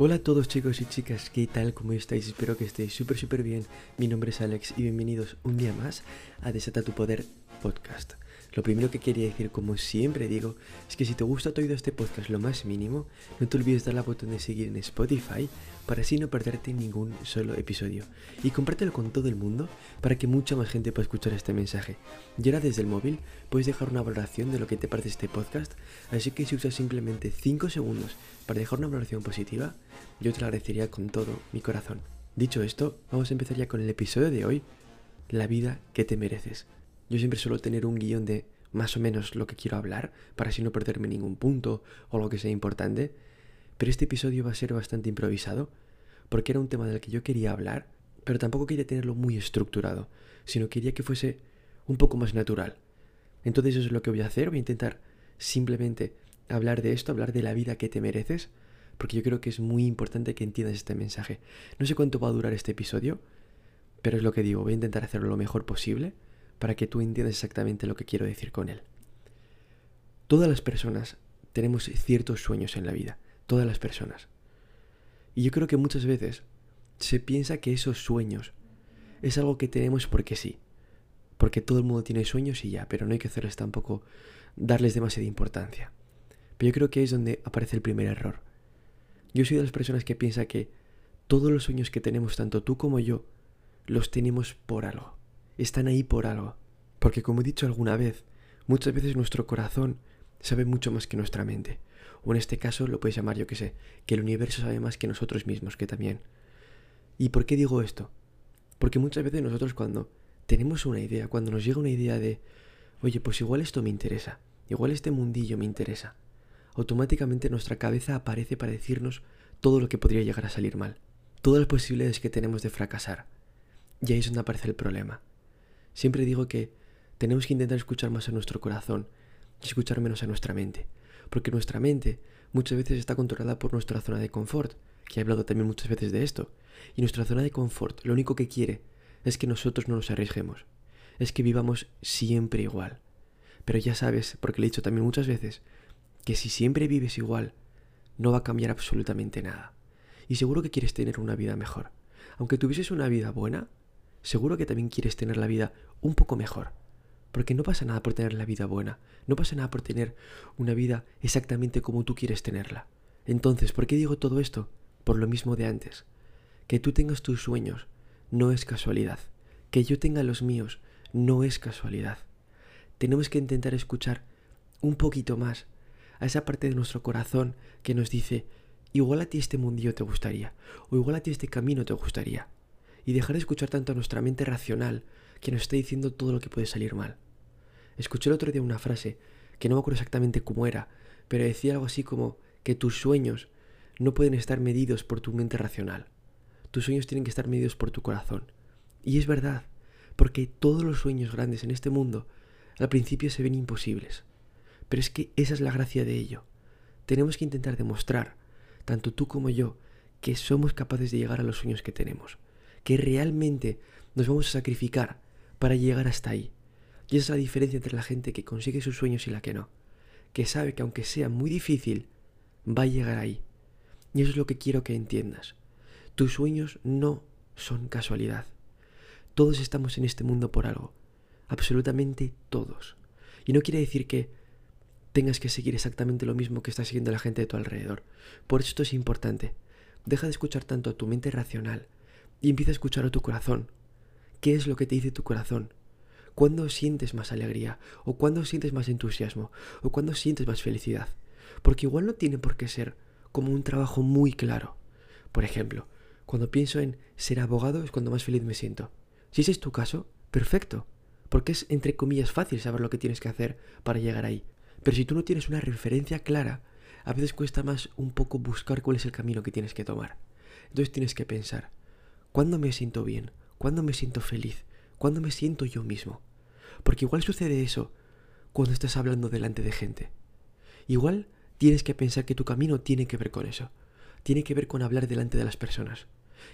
Hola a todos chicos y chicas, ¿qué tal? ¿Cómo estáis? Espero que estéis súper súper bien. Mi nombre es Alex y bienvenidos un día más a Desata tu Poder Podcast. Lo primero que quería decir, como siempre digo, es que si te gusta todo este podcast lo más mínimo, no te olvides dar la botón de seguir en Spotify para así no perderte ningún solo episodio. Y compártelo con todo el mundo para que mucha más gente pueda escuchar este mensaje. Y ahora desde el móvil puedes dejar una valoración de lo que te parece este podcast, así que si usas simplemente 5 segundos para dejar una valoración positiva, yo te lo agradecería con todo mi corazón. Dicho esto, vamos a empezar ya con el episodio de hoy, la vida que te mereces. Yo siempre suelo tener un guion de más o menos lo que quiero hablar, para así no perderme ningún punto o lo que sea importante, pero este episodio va a ser bastante improvisado, porque era un tema del que yo quería hablar, pero tampoco quería tenerlo muy estructurado, sino quería que fuese un poco más natural. Entonces eso es lo que voy a hacer, voy a intentar simplemente hablar de esto, hablar de la vida que te mereces, porque yo creo que es muy importante que entiendas este mensaje. No sé cuánto va a durar este episodio, pero es lo que digo, voy a intentar hacerlo lo mejor posible para que tú entiendas exactamente lo que quiero decir con él. Todas las personas tenemos ciertos sueños en la vida, todas las personas. Y yo creo que muchas veces se piensa que esos sueños es algo que tenemos porque sí, porque todo el mundo tiene sueños y ya, pero no hay que hacerles tampoco darles demasiada importancia. Pero yo creo que es donde aparece el primer error. Yo soy de las personas que piensa que todos los sueños que tenemos, tanto tú como yo, los tenemos por algo están ahí por algo. Porque como he dicho alguna vez, muchas veces nuestro corazón sabe mucho más que nuestra mente. O en este caso lo puedes llamar, yo que sé, que el universo sabe más que nosotros mismos, que también. ¿Y por qué digo esto? Porque muchas veces nosotros cuando tenemos una idea, cuando nos llega una idea de, oye, pues igual esto me interesa, igual este mundillo me interesa, automáticamente nuestra cabeza aparece para decirnos todo lo que podría llegar a salir mal, todas las posibilidades que tenemos de fracasar. Y ahí es donde aparece el problema. Siempre digo que tenemos que intentar escuchar más a nuestro corazón y escuchar menos a nuestra mente, porque nuestra mente muchas veces está controlada por nuestra zona de confort, que he hablado también muchas veces de esto, y nuestra zona de confort lo único que quiere es que nosotros no nos arriesguemos, es que vivamos siempre igual. Pero ya sabes, porque le he dicho también muchas veces, que si siempre vives igual, no va a cambiar absolutamente nada. Y seguro que quieres tener una vida mejor. Aunque tuvieses una vida buena, seguro que también quieres tener la vida un poco mejor. Porque no pasa nada por tener la vida buena, no pasa nada por tener una vida exactamente como tú quieres tenerla. Entonces, ¿por qué digo todo esto? Por lo mismo de antes. Que tú tengas tus sueños no es casualidad. Que yo tenga los míos no es casualidad. Tenemos que intentar escuchar un poquito más a esa parte de nuestro corazón que nos dice, igual a ti este mundillo te gustaría, o igual a ti este camino te gustaría y dejar de escuchar tanto a nuestra mente racional que nos está diciendo todo lo que puede salir mal. Escuché el otro día una frase que no me acuerdo exactamente cómo era, pero decía algo así como que tus sueños no pueden estar medidos por tu mente racional. Tus sueños tienen que estar medidos por tu corazón. Y es verdad, porque todos los sueños grandes en este mundo al principio se ven imposibles. Pero es que esa es la gracia de ello. Tenemos que intentar demostrar, tanto tú como yo, que somos capaces de llegar a los sueños que tenemos que realmente nos vamos a sacrificar para llegar hasta ahí. Y esa es la diferencia entre la gente que consigue sus sueños y la que no. Que sabe que aunque sea muy difícil, va a llegar ahí. Y eso es lo que quiero que entiendas. Tus sueños no son casualidad. Todos estamos en este mundo por algo. Absolutamente todos. Y no quiere decir que tengas que seguir exactamente lo mismo que está siguiendo la gente de tu alrededor. Por eso esto es importante. Deja de escuchar tanto a tu mente racional y empieza a escuchar a tu corazón. ¿Qué es lo que te dice tu corazón? ¿Cuándo sientes más alegría? ¿O cuándo sientes más entusiasmo? ¿O cuándo sientes más felicidad? Porque igual no tiene por qué ser como un trabajo muy claro. Por ejemplo, cuando pienso en ser abogado es cuando más feliz me siento. Si ese es tu caso, perfecto. Porque es entre comillas fácil saber lo que tienes que hacer para llegar ahí. Pero si tú no tienes una referencia clara, a veces cuesta más un poco buscar cuál es el camino que tienes que tomar. Entonces tienes que pensar, ¿Cuándo me siento bien? ¿Cuándo me siento feliz? ¿Cuándo me siento yo mismo? Porque igual sucede eso cuando estás hablando delante de gente. Igual tienes que pensar que tu camino tiene que ver con eso. Tiene que ver con hablar delante de las personas.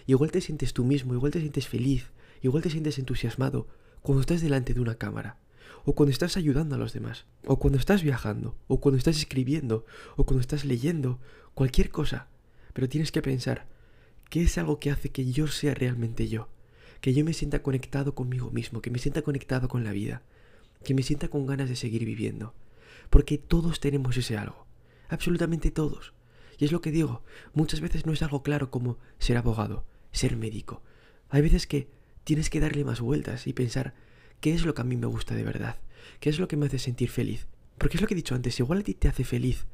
Igual te sientes tú mismo, igual te sientes feliz, igual te sientes entusiasmado cuando estás delante de una cámara, o cuando estás ayudando a los demás, o cuando estás viajando, o cuando estás escribiendo, o cuando estás leyendo, cualquier cosa. Pero tienes que pensar, ¿qué es algo que hace que yo sea realmente yo? Que yo me sienta conectado conmigo mismo, que me sienta conectado con la vida, que me sienta con ganas de seguir viviendo. Porque todos tenemos ese algo, absolutamente todos. Y es lo que digo, muchas veces no es algo claro como ser abogado, ser médico. Hay veces que tienes que darle más vueltas y pensar, ¿qué es lo que a mí me gusta de verdad? ¿Qué es lo que me hace sentir feliz? Porque es lo que he dicho antes, igual a ti te hace feliz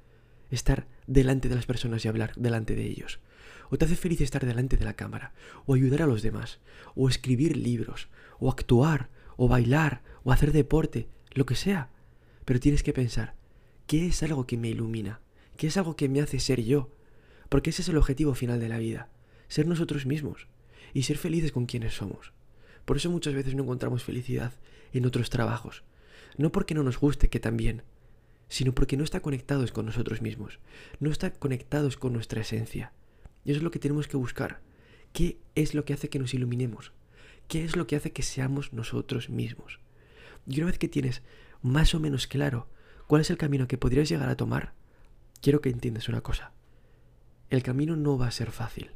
estar delante de las personas y hablar delante de ellos. O te hace feliz estar delante de la cámara, o ayudar a los demás, o escribir libros, o actuar, o bailar, o hacer deporte, lo que sea. Pero tienes que pensar, ¿qué es algo que me ilumina? ¿Qué es algo que me hace ser yo? Porque ese es el objetivo final de la vida, ser nosotros mismos y ser felices con quienes somos. Por eso muchas veces no encontramos felicidad en otros trabajos. No porque no nos guste, que también, sino porque no está conectados con nosotros mismos, no está conectados con nuestra esencia. Eso es lo que tenemos que buscar. ¿Qué es lo que hace que nos iluminemos? ¿Qué es lo que hace que seamos nosotros mismos? Y una vez que tienes más o menos claro cuál es el camino que podrías llegar a tomar, quiero que entiendas una cosa. El camino no va a ser fácil.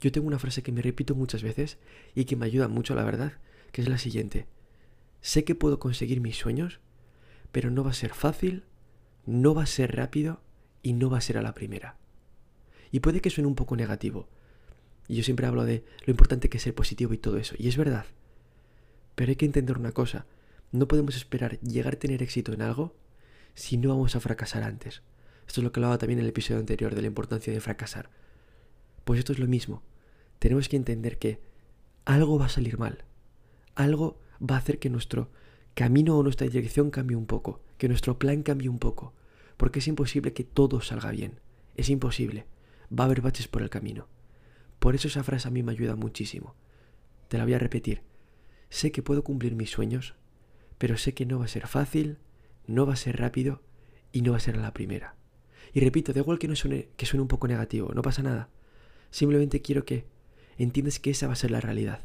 Yo tengo una frase que me repito muchas veces y que me ayuda mucho, la verdad, que es la siguiente. Sé que puedo conseguir mis sueños, pero no va a ser fácil, no va a ser rápido y no va a ser a la primera. Y puede que suene un poco negativo. Y yo siempre hablo de lo importante que es ser positivo y todo eso, y es verdad. Pero hay que entender una cosa, no podemos esperar llegar a tener éxito en algo si no vamos a fracasar antes. Esto es lo que hablaba también en el episodio anterior de la importancia de fracasar. Pues esto es lo mismo. Tenemos que entender que algo va a salir mal. Algo va a hacer que nuestro camino o nuestra dirección cambie un poco, que nuestro plan cambie un poco, porque es imposible que todo salga bien. Es imposible. Va a haber baches por el camino. Por eso esa frase a mí me ayuda muchísimo. Te la voy a repetir. Sé que puedo cumplir mis sueños, pero sé que no va a ser fácil, no va a ser rápido y no va a ser la primera. Y repito, da igual que, no suene, que suene un poco negativo, no pasa nada. Simplemente quiero que entiendas que esa va a ser la realidad.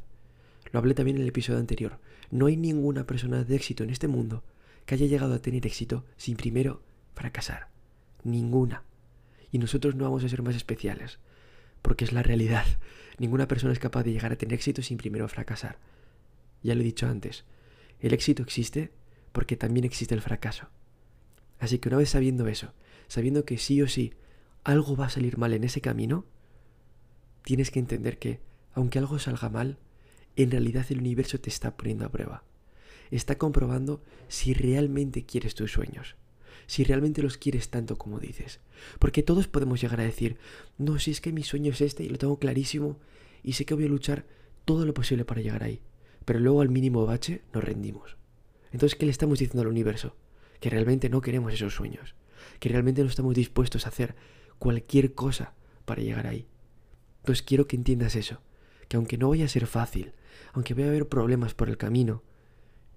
Lo hablé también en el episodio anterior. No hay ninguna persona de éxito en este mundo que haya llegado a tener éxito sin primero fracasar. Ninguna. Y nosotros no vamos a ser más especiales, porque es la realidad. Ninguna persona es capaz de llegar a tener éxito sin primero fracasar. Ya lo he dicho antes, el éxito existe porque también existe el fracaso. Así que una vez sabiendo eso, sabiendo que sí o sí algo va a salir mal en ese camino, tienes que entender que, aunque algo salga mal, en realidad el universo te está poniendo a prueba. Está comprobando si realmente quieres tus sueños, si realmente los quieres tanto como dices. Porque todos podemos llegar a decir, no, si es que mi sueño es este y lo tengo clarísimo y sé que voy a luchar todo lo posible para llegar ahí. Pero luego al mínimo bache nos rendimos. Entonces, ¿qué le estamos diciendo al universo? Que realmente no queremos esos sueños, que realmente no estamos dispuestos a hacer cualquier cosa para llegar ahí. Entonces quiero que entiendas eso, que aunque no vaya a ser fácil, aunque vaya a haber problemas por el camino,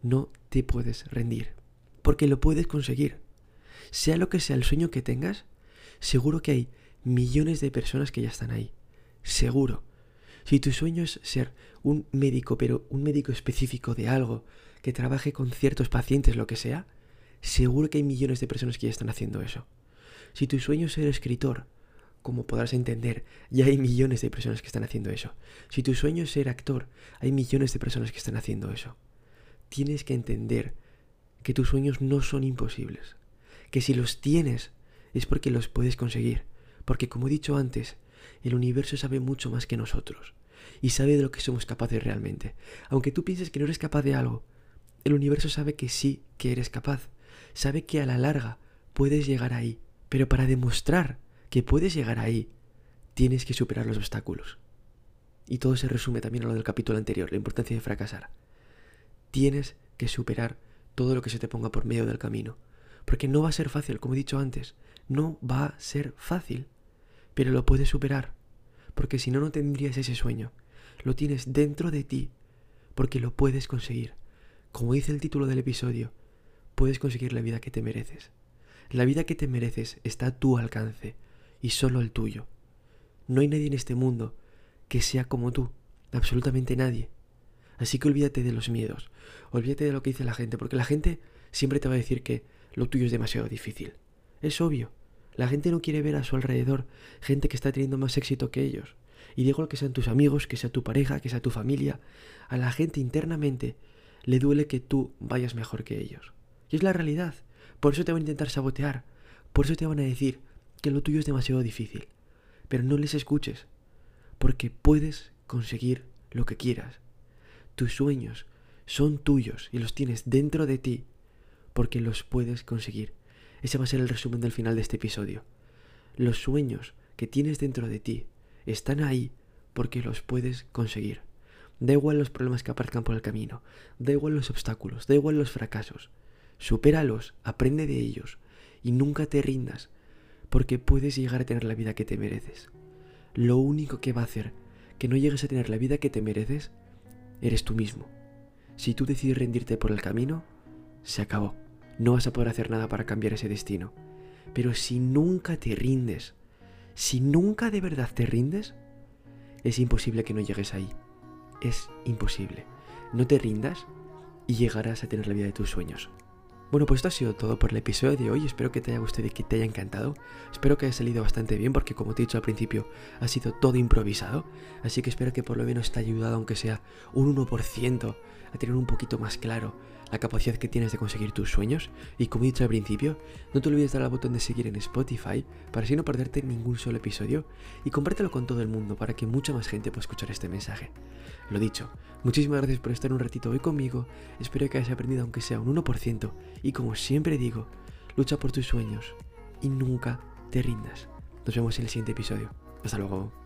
no te puedes rendir, porque lo puedes conseguir. Sea lo que sea el sueño que tengas, seguro que hay millones de personas que ya están ahí. Seguro. Si tu sueño es ser un médico, pero un médico específico de algo, que trabaje con ciertos pacientes, lo que sea, seguro que hay millones de personas que ya están haciendo eso. Si tu sueño es ser escritor, como podrás entender, ya hay millones de personas que están haciendo eso. Si tu sueño es ser actor, hay millones de personas que están haciendo eso. Tienes que entender que tus sueños no son imposibles, que si los tienes es porque los puedes conseguir, porque como he dicho antes, el universo sabe mucho más que nosotros y sabe de lo que somos capaces realmente. Aunque tú pienses que no eres capaz de algo, el universo sabe que sí, que eres capaz, sabe que a la larga puedes llegar ahí, pero para demostrar que puedes llegar ahí, tienes que superar los obstáculos. Y todo se resume también a lo del capítulo anterior, la importancia de fracasar. Tienes que superar todo lo que se te ponga por medio del camino. Porque no va a ser fácil, como he dicho antes, no va a ser fácil. Pero lo puedes superar. Porque si no, no tendrías ese sueño. Lo tienes dentro de ti. Porque lo puedes conseguir. Como dice el título del episodio, puedes conseguir la vida que te mereces. La vida que te mereces está a tu alcance y solo el tuyo. No hay nadie en este mundo que sea como tú, absolutamente nadie. Así que olvídate de los miedos, olvídate de lo que dice la gente, porque la gente siempre te va a decir que lo tuyo es demasiado difícil. Es obvio, La gente no quiere ver a su alrededor gente que está teniendo más éxito que ellos. Y digo que sean tus amigos, que sea tu pareja, que sea tu familia. A la gente internamente le duele que tú vayas mejor que ellos. Y es la realidad. Por eso te van a intentar sabotear. Por eso te van a decir que lo tuyo es demasiado difícil. Pero no les escuches. Porque puedes conseguir lo que quieras. Tus sueños son tuyos y los tienes dentro de ti porque los puedes conseguir. Ese va a ser el resumen del final de este episodio. Los sueños que tienes dentro de ti están ahí porque los puedes conseguir. Da igual los problemas que aparezcan por el camino, da igual los obstáculos, da igual los fracasos. Supéralos, aprende de ellos y nunca te rindas, porque puedes llegar a tener la vida que te mereces. Lo único que va a hacer que no llegues a tener la vida que te mereces eres tú mismo. Si tú decides rendirte por el camino, se acabó no vas a poder hacer nada para cambiar ese destino. Pero si nunca te rindes, si nunca de verdad te rindes, es imposible que no llegues ahí. Es imposible. No te rindas y llegarás a tener la vida de tus sueños. Bueno, pues esto ha sido todo por el episodio de hoy. Espero que te haya gustado y que te haya encantado. Espero que haya salido bastante bien porque como te he dicho al principio, ha sido todo improvisado. Así que espero que por lo menos te haya ayudado, aunque sea un 1%, a tener un poquito más claro la capacidad que tienes de conseguir tus sueños. Y como he dicho al principio, no te olvides de dar al botón de seguir en Spotify para así no perderte ningún solo episodio. Y compártelo con todo el mundo para que mucha más gente pueda escuchar este mensaje. Lo dicho, muchísimas gracias por estar un ratito hoy conmigo. Espero que hayas aprendido aunque sea un 1%. Y como siempre digo, lucha por tus sueños y nunca te rindas. Nos vemos en el siguiente episodio. Hasta luego.